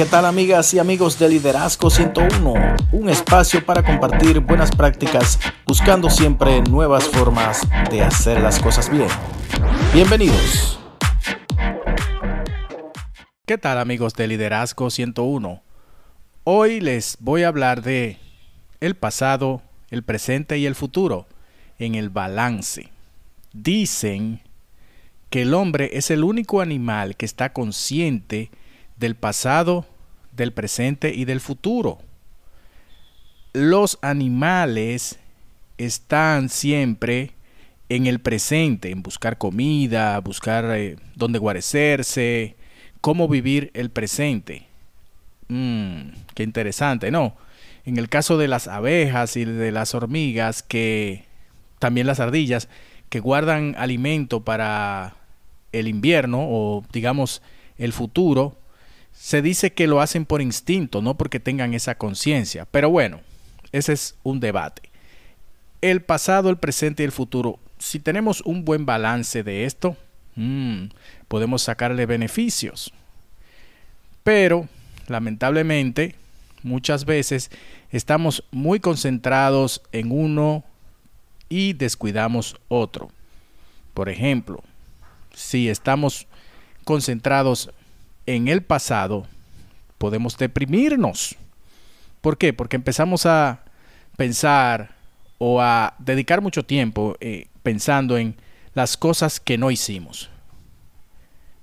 ¿Qué tal amigas y amigos de Liderazgo 101? Un espacio para compartir buenas prácticas buscando siempre nuevas formas de hacer las cosas bien. Bienvenidos. ¿Qué tal amigos de Liderazgo 101? Hoy les voy a hablar de el pasado, el presente y el futuro en el balance. Dicen que el hombre es el único animal que está consciente del pasado, del presente y del futuro. Los animales están siempre en el presente, en buscar comida, buscar eh, dónde guarecerse, cómo vivir el presente. Mm, qué interesante, ¿no? En el caso de las abejas y de las hormigas, que también las ardillas, que guardan alimento para el invierno o digamos el futuro, se dice que lo hacen por instinto, no porque tengan esa conciencia. Pero bueno, ese es un debate. El pasado, el presente y el futuro. Si tenemos un buen balance de esto, mm, podemos sacarle beneficios. Pero, lamentablemente, muchas veces estamos muy concentrados en uno y descuidamos otro. Por ejemplo, si estamos concentrados en el pasado, podemos deprimirnos. ¿Por qué? Porque empezamos a pensar o a dedicar mucho tiempo eh, pensando en las cosas que no hicimos.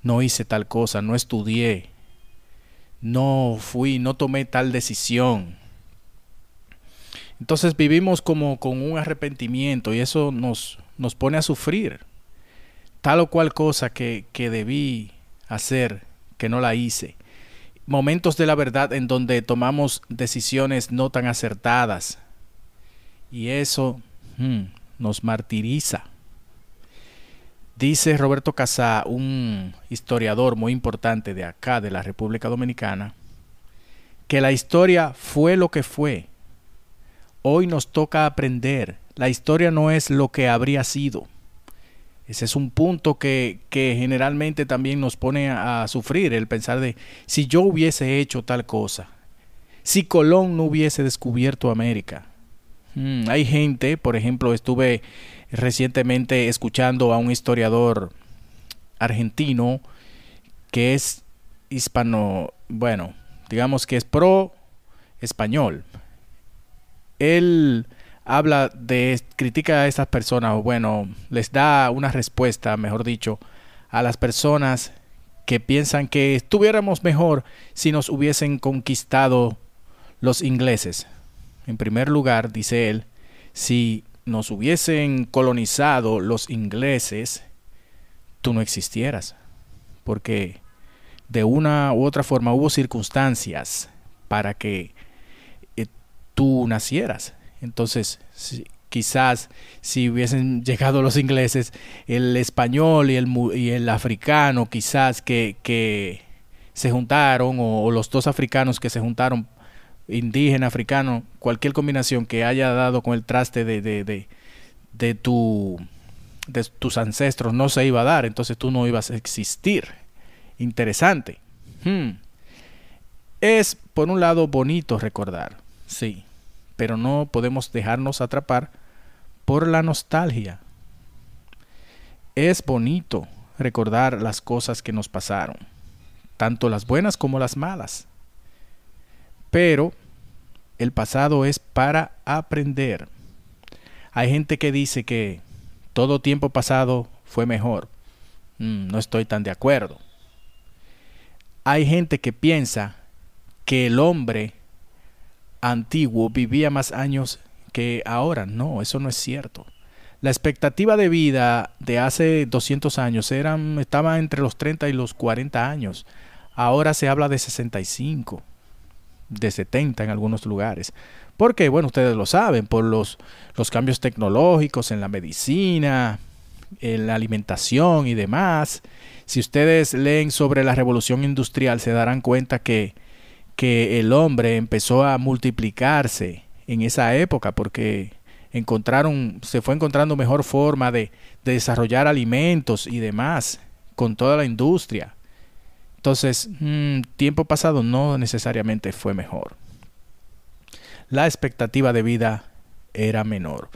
No hice tal cosa, no estudié, no fui, no tomé tal decisión. Entonces vivimos como con un arrepentimiento y eso nos, nos pone a sufrir tal o cual cosa que, que debí hacer, que no la hice. Momentos de la verdad en donde tomamos decisiones no tan acertadas. Y eso hmm, nos martiriza. Dice Roberto Casá, un historiador muy importante de acá, de la República Dominicana, que la historia fue lo que fue. Hoy nos toca aprender. La historia no es lo que habría sido. Ese es un punto que, generalmente también nos pone a, sufrir, el pensar de si yo hubiese hecho tal cosa, si Colón no hubiese descubierto América. Hmm, hay gente, por ejemplo, estuve recientemente escuchando a un historiador argentino que es hispano, bueno, digamos que es pro español. Él habla de, critica a estas personas, o bueno, les da una respuesta, mejor dicho, a las personas que piensan que estuviéramos mejor si nos hubiesen conquistado los ingleses. En primer lugar, dice él, si nos hubiesen colonizado los ingleses, tú no existieras. Porque de una u otra forma hubo circunstancias para que eh, tú nacieras. Entonces, quizás si hubiesen llegado los ingleses, el español y el, africano, quizás que, se juntaron, o, los dos africanos que se juntaron, indígena, africano, cualquier combinación que haya dado con el traste de, de, tu, de tus ancestros no se iba a dar, entonces tú no ibas a existir. Interesante. Hmm. Es, por un lado, bonito recordar, sí pero no podemos dejarnos atrapar por la nostalgia. Es bonito recordar las cosas que nos pasaron, tanto las buenas como las malas. Pero el pasado es para aprender. Hay gente que dice que todo tiempo pasado fue mejor. Mm, no estoy tan de acuerdo. Hay gente que piensa que el hombre antiguo vivía más años que ahora. No, eso no es cierto. La expectativa de vida de hace 200 años estaba entre los 30 y los 40 años. Ahora se habla de 65, de 70 en algunos lugares. Porque, bueno, ustedes lo saben, por los, los cambios tecnológicos en la medicina, en la alimentación y demás. Si ustedes leen sobre la revolución industrial, se darán cuenta que que el hombre empezó a multiplicarse en esa época porque encontraron, se fue encontrando mejor forma de, desarrollar alimentos y demás con toda la industria. Entonces, mm, tiempo pasado no necesariamente fue mejor. La expectativa de vida era menor.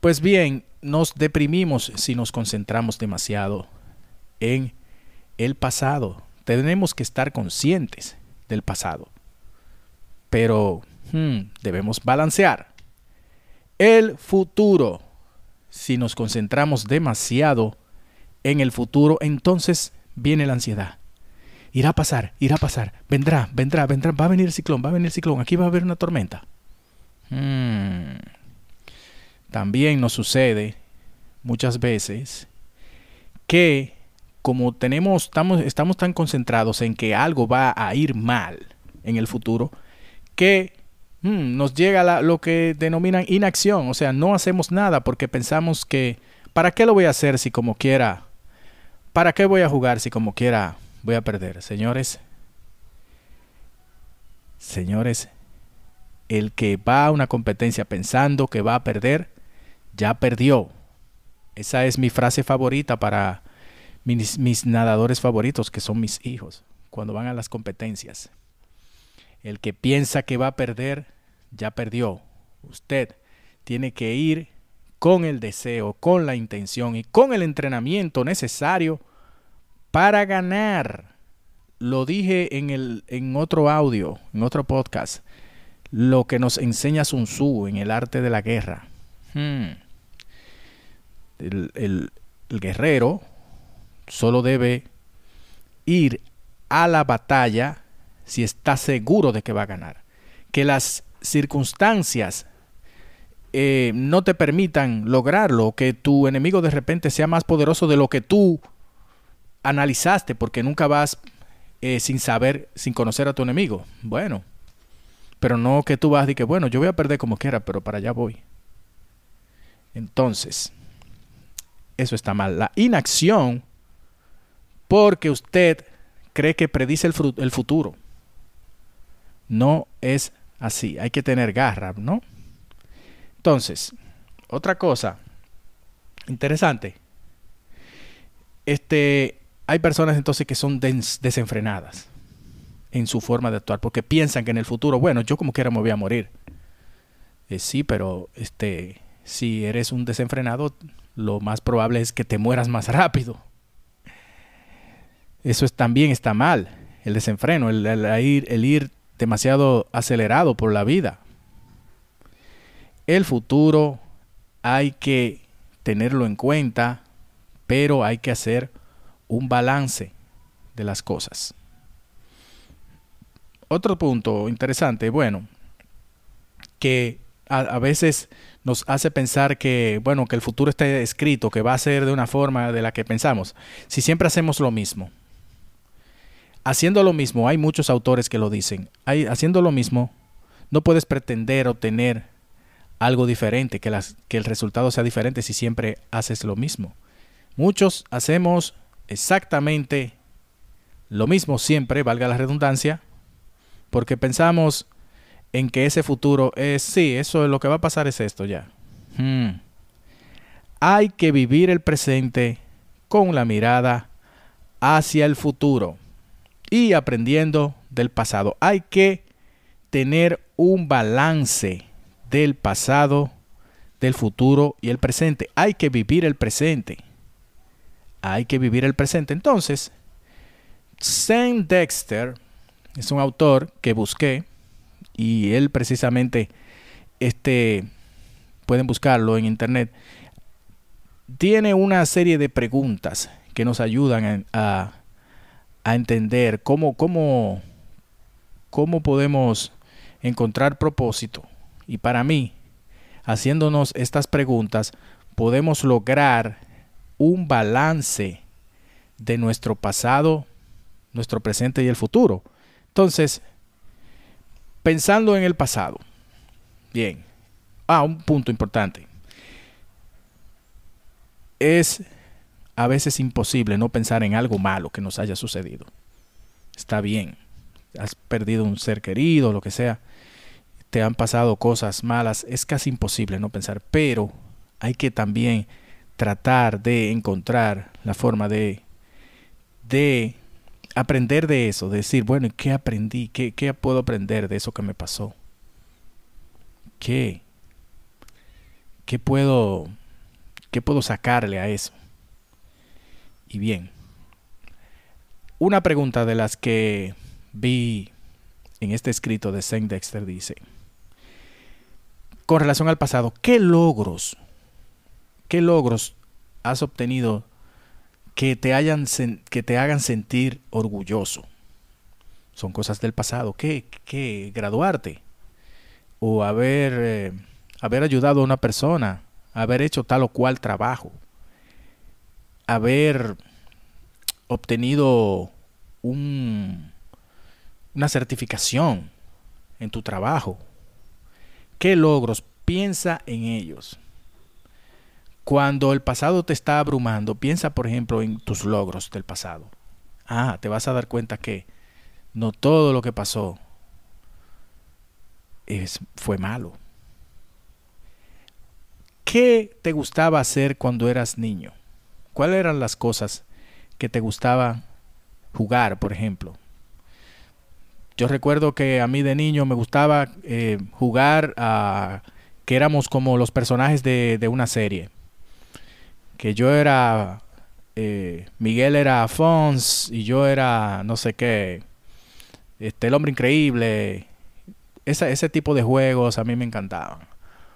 Pues bien, nos deprimimos si nos concentramos demasiado en el pasado. Tenemos que estar conscientes del pasado. Pero hmm, debemos balancear. El futuro. Si nos concentramos demasiado en el futuro, entonces viene la ansiedad. Irá a pasar, irá a pasar, vendrá, vendrá, vendrá, va a venir el ciclón, va a venir el ciclón, aquí va a haber una tormenta. Hmm. También nos sucede muchas veces que como tenemos, estamos, estamos tan concentrados en que algo va a ir mal en el futuro, que hmm, nos llega lo que denominan inacción, o sea, no hacemos nada porque pensamos que, ¿para qué lo voy a hacer si como quiera? ¿Para qué voy a jugar si como quiera voy a perder? Señores, señores, el que va a una competencia pensando que va a perder, ya perdió. Esa es mi frase favorita para mis, nadadores favoritos, que son mis hijos, cuando van a las competencias. El que piensa que va a perder, ya perdió. Usted tiene que ir con el deseo, con la intención y con el entrenamiento necesario para ganar. Lo dije en, el, en otro audio, en otro podcast, lo que nos enseña Sun Tzu en el arte de la guerra. Hmm. el guerrero solo debe ir a la batalla si está seguro de que va a ganar. Que las circunstancias eh, no te permitan lograrlo, que tu enemigo de repente sea más poderoso de lo que tú analizaste, porque nunca vas eh, sin saber, sin conocer a tu enemigo. Bueno, pero no que tú vas y que, bueno, yo voy a perder como quiera, pero para allá voy. Entonces, eso está mal. La inacción porque usted cree que predice el, el futuro. No es así, hay que tener garra, ¿no? Entonces, otra cosa interesante. Este, hay personas entonces que son desenfrenadas en su forma de actuar porque piensan que en el futuro, bueno, yo como quiera me voy a morir. Eh, sí, pero este, si eres un desenfrenado, lo más probable es que te mueras más rápido. Eso es, también está mal, el desenfreno, el, ir, el ir demasiado acelerado por la vida. El futuro hay que tenerlo en cuenta, pero hay que hacer un balance de las cosas. Otro punto interesante, bueno, que a, a, veces nos hace pensar que, bueno, que el futuro está escrito, que va a ser de una forma de la que pensamos. Si siempre hacemos lo mismo, haciendo lo mismo, hay muchos autores que lo dicen, haciendo lo mismo, no puedes pretender obtener algo diferente, que el resultado sea diferente si siempre haces lo mismo. Muchos hacemos exactamente lo mismo siempre, valga la redundancia, porque pensamos en que ese futuro es, sí, eso es lo que va a pasar es esto ya. Hmm. Hay que vivir el presente con la mirada hacia el futuro y aprendiendo del pasado. Hay que tener un balance del pasado, del futuro y el presente. Hay que vivir el presente. Hay que vivir el presente. Entonces, Sam Dexter es un autor que busqué y él precisamente, este, pueden buscarlo en internet, tiene una serie de preguntas que nos ayudan a a entender cómo, cómo, cómo podemos encontrar propósito. Y para mí, haciéndonos estas preguntas, podemos lograr un balance de nuestro pasado, nuestro presente y el futuro. Entonces, pensando en el pasado. Bien. Ah, un punto importante. Es a veces imposible no pensar en algo malo que nos haya sucedido. Está bien, has perdido un ser querido, lo que sea, te han pasado cosas malas, es casi imposible no pensar, pero hay que también tratar de encontrar la forma de, de aprender de eso, decir, bueno, ¿qué aprendí? ¿Qué, ¿Qué puedo aprender de eso que me pasó? ¿Qué? ¿Qué puedo, qué puedo sacarle a eso? Y bien, una pregunta de las que vi en este escrito de Saint Dexter dice, con relación al pasado, ¿qué logros, qué logros has obtenido que te, hayan, que te hagan sentir orgulloso? Son cosas del pasado. ¿Qué? ¿Qué? Graduarte. O haber, eh, haber ayudado a una persona. Haber hecho tal o cual trabajo. Haber obtenido un, una certificación en tu trabajo. ¿Qué logros? Piensa en ellos. Cuando el pasado te está abrumando, piensa por ejemplo en tus logros del pasado. Ah, te vas a dar cuenta que no todo lo que pasó es, fue malo. ¿Qué te gustaba hacer cuando eras niño? ¿Cuáles eran las cosas que te gustaba jugar, por ejemplo? Yo recuerdo que a mí de niño me gustaba eh, jugar a que éramos como los personajes de, una serie. Que yo era eh, Miguel era Fons y yo era no sé qué, este, el hombre increíble. ese tipo de juegos a mí me encantaban.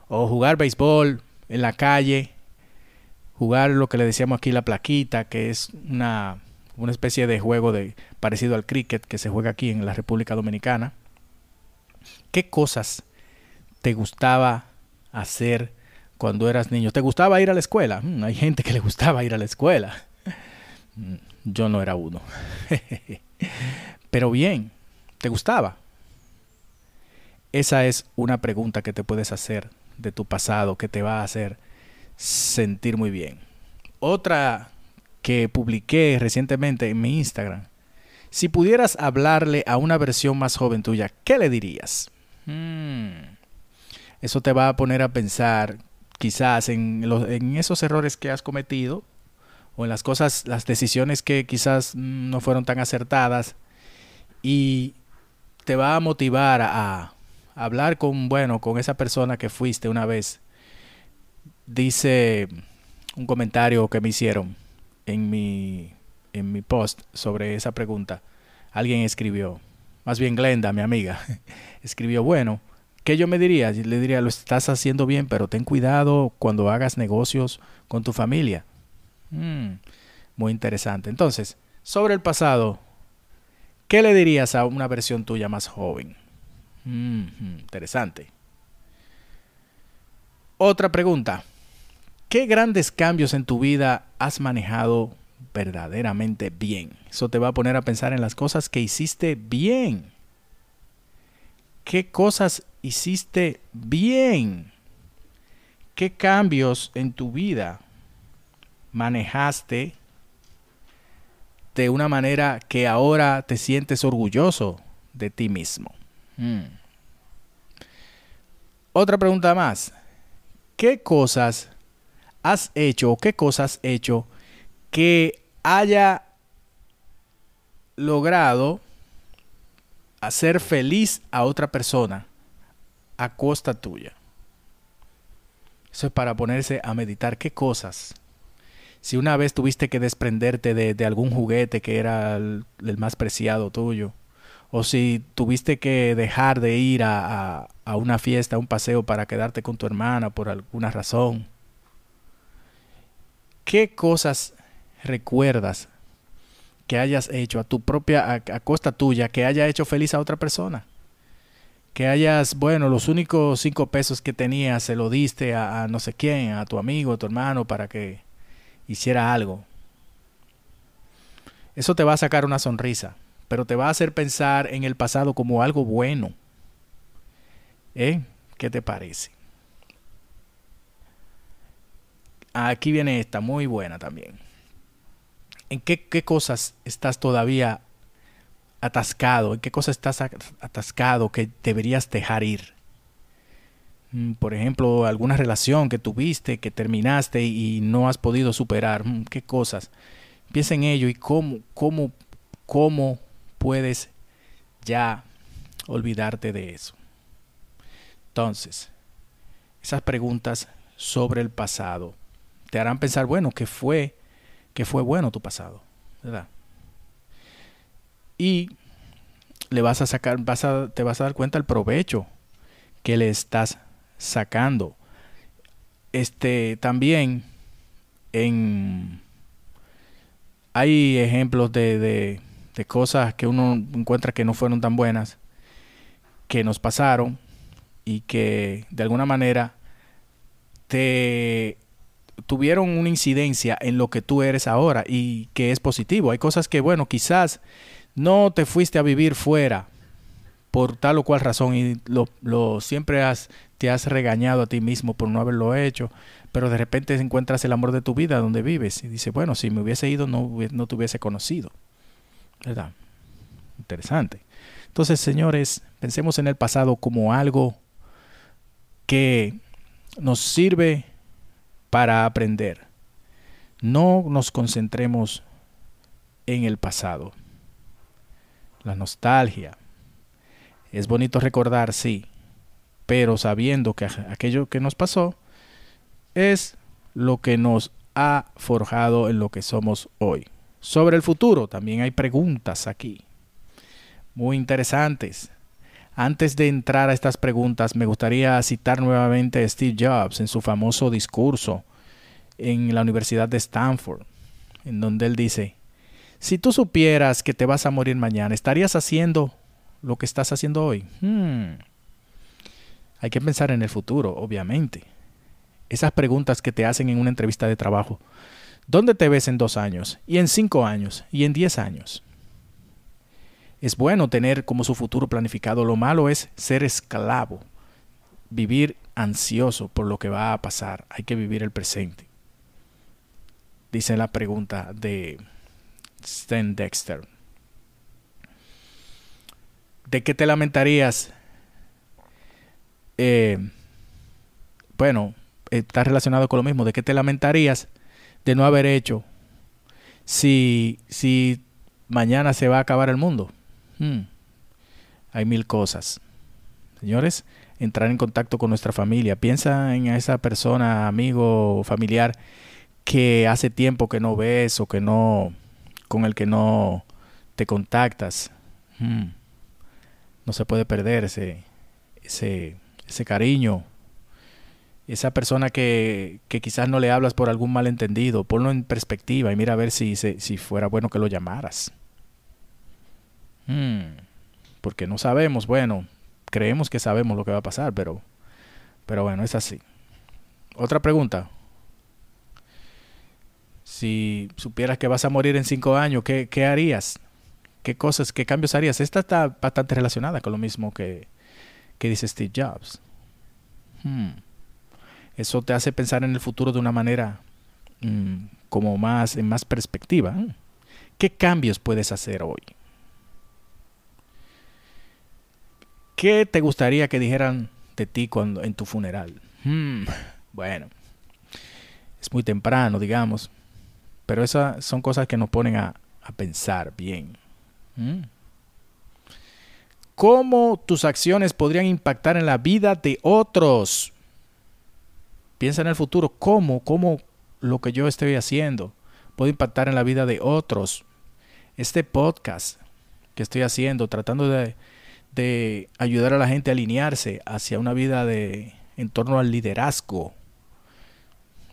O jugar béisbol en la calle, jugar lo que le decíamos aquí la plaquita, que es una una especie de juego de, parecido al cricket que se juega aquí en la República Dominicana. ¿Qué cosas te gustaba hacer cuando eras niño? ¿Te gustaba ir a la escuela? Mm, hay gente que le gustaba ir a la escuela. Mm, yo no era uno. Pero bien, ¿te gustaba? Esa es una pregunta que te puedes hacer de tu pasado que te va a hacer sentir muy bien. Otra que publiqué recientemente en mi Instagram. Si pudieras hablarle a una versión más joven tuya, ¿qué le dirías? Hmm. Eso te va a poner a pensar quizás en, en esos errores que has cometido o en las cosas, las decisiones que quizás no fueron tan acertadas y te va a motivar a, hablar con, bueno, con esa persona que fuiste una vez. Dice un comentario que me hicieron en mi, en mi post sobre esa pregunta, alguien escribió, más bien Glenda, mi amiga, escribió, bueno, ¿qué yo me diría? Le diría, lo estás haciendo bien, pero ten cuidado cuando hagas negocios con tu familia. Mm, muy interesante. Entonces, sobre el pasado, ¿qué le dirías a una versión tuya más joven? Mm, interesante. Otra pregunta. ¿Qué grandes cambios en tu vida has manejado verdaderamente bien? Eso te va a poner a pensar en las cosas que hiciste bien. ¿Qué cosas hiciste bien? ¿Qué cambios en tu vida manejaste de una manera que ahora te sientes orgulloso de ti mismo? Hmm. Otra pregunta más. ¿Qué cosas has hecho o qué cosas has hecho que haya logrado hacer feliz a otra persona a costa tuya. Eso es para ponerse a meditar qué cosas. Si una vez tuviste que desprenderte de, algún juguete que era el, más preciado tuyo, o si tuviste que dejar de ir a, una fiesta, a un paseo para quedarte con tu hermana por alguna razón, ¿Qué cosas recuerdas que hayas hecho a tu propia, a, costa tuya, que haya hecho feliz a otra persona? Que hayas, bueno, los únicos cinco pesos que tenías se lo diste a, a no sé quién, a tu amigo, a tu hermano, para que hiciera algo. Eso te va a sacar una sonrisa, pero te va a hacer pensar en el pasado como algo bueno. ¿Eh? ¿Qué te parece? Aquí viene esta, muy buena también. ¿En qué, cosas estás todavía atascado? ¿En qué cosas estás atascado que deberías dejar ir? Mm, por ejemplo, alguna relación que tuviste, que terminaste y no has podido superar. Mm, ¿Qué cosas? Piensa en ello y cómo, cómo ¿cómo puedes ya olvidarte de eso? Entonces, esas preguntas sobre el pasado te harán pensar, bueno, que fue, que fue bueno tu pasado, ¿verdad? Y le vas a sacar, vas a, te vas a dar cuenta el provecho que le estás sacando. Este también en hay ejemplos de, de, de cosas que uno encuentra que no fueron tan buenas, que nos pasaron y que de alguna manera te tuvieron una incidencia en lo que tú eres ahora y que es positivo. Hay cosas que, bueno, quizás no te fuiste a vivir fuera por tal o cual razón y lo, siempre has, te has regañado a ti mismo por no haberlo hecho, pero de repente encuentras el amor de tu vida donde vives y dices, bueno, si me hubiese ido no, no te hubiese conocido. ¿Verdad? Interesante. Entonces, señores, pensemos en el pasado como algo que nos sirve para aprender. No nos concentremos en el pasado. La nostalgia. Es bonito recordar, sí, pero sabiendo que aquello que nos pasó es lo que nos ha forjado en lo que somos hoy. Sobre el futuro también hay preguntas aquí, muy interesantes. Antes de entrar a estas preguntas, me gustaría citar nuevamente a Steve Jobs en su famoso discurso en la Universidad de Stanford, en donde él dice, si tú supieras que te vas a morir mañana, ¿estarías haciendo lo que estás haciendo hoy? Hmm. Hay que pensar en el futuro, obviamente. Esas preguntas que te hacen en una entrevista de trabajo. ¿Dónde te ves en dos años? ¿Y en cinco años? ¿Y en diez años? Es bueno tener como su futuro planificado. Lo malo es ser esclavo, vivir ansioso por lo que va a pasar. Hay que vivir el presente. Dice la pregunta de Sten Dexter. ¿De qué te lamentarías? Eh, bueno, está relacionado con lo mismo. ¿De qué te lamentarías de no haber hecho si, si mañana se va a acabar el mundo? Hmm. Hay mil cosas. Señores, entrar en contacto con nuestra familia. Piensa en esa persona, amigo, familiar que hace tiempo que no ves o que no, con el que no te contactas. Hmm. No se puede perder ese, ese, ese cariño. Esa persona que, que, quizás no le hablas por algún malentendido, ponlo en perspectiva y mira a ver si, si fuera bueno que lo llamaras. Hmm, porque no sabemos, bueno, creemos que sabemos lo que va a pasar, pero, pero bueno, es así. Otra pregunta. Si supieras que vas a morir en cinco años, ¿qué, qué harías? ¿Qué cosas, qué cambios harías? Esta está bastante relacionada con lo mismo que, que dice Steve Jobs. Hmm. Eso te hace pensar en el futuro de una manera mm, como más, en más perspectiva. ¿Qué cambios puedes hacer hoy? ¿Qué te gustaría que dijeran de ti cuando, en tu funeral? Hmm, bueno, es muy temprano, digamos, pero esas son cosas que nos ponen a, pensar bien. Hmm. ¿Cómo tus acciones podrían impactar en la vida de otros? Piensa en el futuro, ¿cómo, cómo lo que yo estoy haciendo puede impactar en la vida de otros? Este podcast que estoy haciendo, tratando de de ayudar a la gente a alinearse hacia una vida de en torno al liderazgo.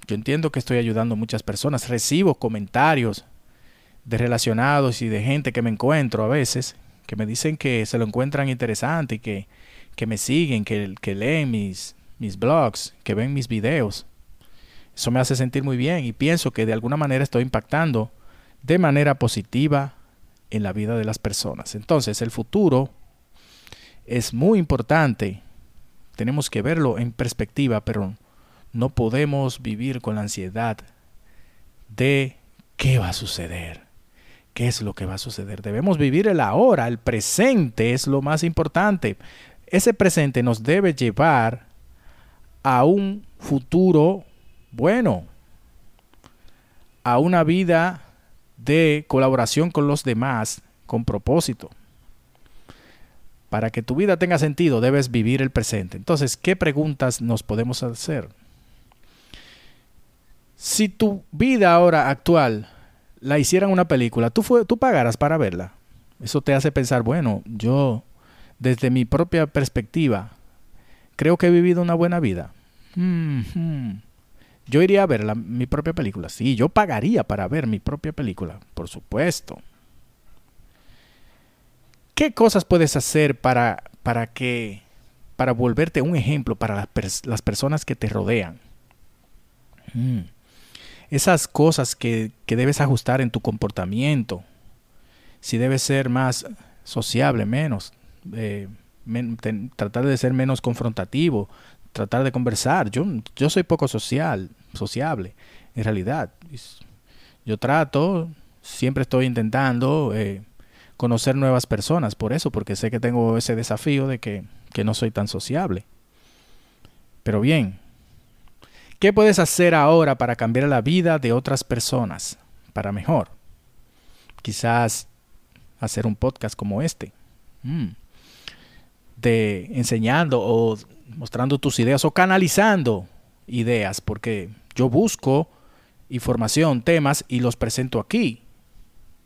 Yo entiendo que estoy ayudando a muchas personas, recibo comentarios de relacionados y de gente que me encuentro a veces que me dicen que se lo encuentran interesante y que, que me siguen, que, que leen mis, mis blogs, que ven mis videos. Eso me hace sentir muy bien y pienso que de alguna manera estoy impactando de manera positiva en la vida de las personas. Entonces, el futuro es muy importante. Tenemos que verlo en perspectiva, pero no podemos vivir con la ansiedad de qué va a suceder. ¿Qué es lo que va a suceder? Debemos vivir el ahora, el presente es lo más importante. Ese presente nos debe llevar a un futuro bueno, a una vida de colaboración con los demás con propósito. Para que tu vida tenga sentido, debes vivir el presente. Entonces, ¿qué preguntas nos podemos hacer? Si tu vida ahora actual la hicieran una película, ¿tú, fue, pagarás para verla. Eso te hace pensar, bueno, yo, desde mi propia perspectiva, creo que he vivido una buena vida. Yo iría a ver mi propia película. Sí, yo pagaría para ver mi propia película, por supuesto. ¿Qué cosas puedes hacer para, para que para volverte un ejemplo para las, personas que te rodean? Mm. Esas cosas que, debes ajustar en tu comportamiento. Si debes ser más sociable, menos. Eh, tratar de ser menos confrontativo. Tratar de conversar. Yo, yo soy poco social, sociable, en realidad. Yo trato, siempre estoy intentando eh, conocer nuevas personas, por eso, porque sé que tengo ese desafío de que, que no soy tan sociable. Pero bien, ¿qué puedes hacer ahora para cambiar la vida de otras personas para mejor? Quizás hacer un podcast como este, mm. de enseñando o mostrando tus ideas o canalizando ideas, porque yo busco información, temas y los presento aquí.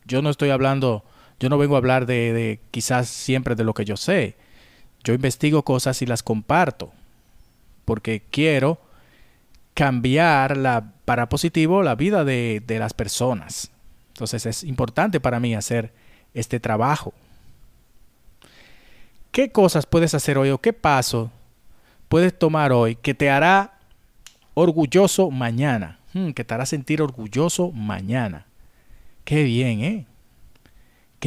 Yo no estoy hablando yo no vengo a hablar de, quizás siempre de lo que yo sé. Yo investigo cosas y las comparto. Porque quiero cambiar la, para positivo la vida de, de las personas. Entonces es importante para mí hacer este trabajo. ¿Qué cosas puedes hacer hoy o qué paso puedes tomar hoy que te hará orgulloso mañana? Hmm, que te hará sentir orgulloso mañana. Qué bien, ¿eh?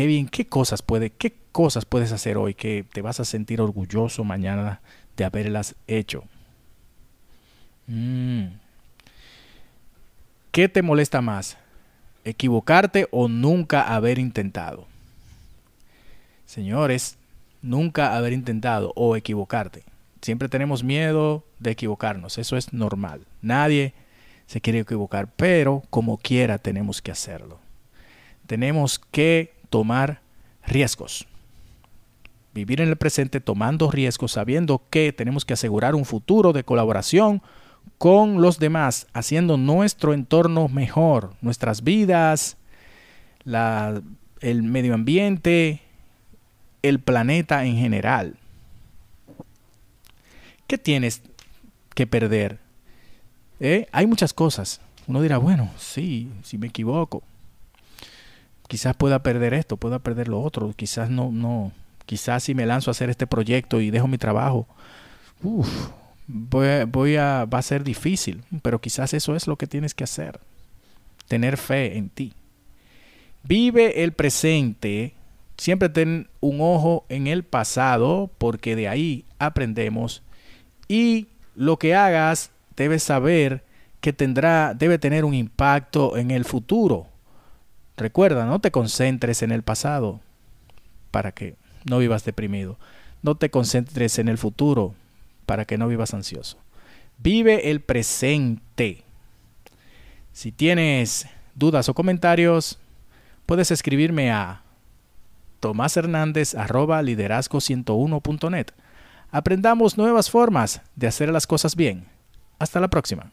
Bien, qué cosas puede, qué cosas puedes hacer hoy que te vas a sentir orgulloso mañana de haberlas hecho. Mm. ¿Qué te molesta más? ¿Equivocarte o nunca haber intentado? Señores, nunca haber intentado o equivocarte. Siempre tenemos miedo de equivocarnos, eso es normal. Nadie se quiere equivocar, pero como quiera tenemos que hacerlo. Tenemos que tomar riesgos. Vivir en el presente tomando riesgos, sabiendo que tenemos que asegurar un futuro de colaboración con los demás, haciendo nuestro entorno mejor, nuestras vidas, el medio ambiente, el planeta en general. ¿Qué tienes que perder? ¿Eh? Hay muchas cosas. Uno dirá, bueno, sí, si me equivoco quizás pueda perder esto, pueda perder lo otro, quizás no, no, quizás si me lanzo a hacer este proyecto y dejo mi trabajo, voy, a, va a ser difícil, pero quizás eso es lo que tienes que hacer, tener fe en ti. Vive el presente, siempre ten un ojo en el pasado, porque de ahí aprendemos, y lo que hagas debes saber que tendrá, debe tener un impacto en el futuro Recuerda, no te concentres en el pasado para que no vivas deprimido. No te concentres en el futuro para que no vivas ansioso. Vive el presente. Si tienes dudas o comentarios, puedes escribirme a tomashernandez.liderazgo101.net. Aprendamos nuevas formas de hacer las cosas bien. Hasta la próxima.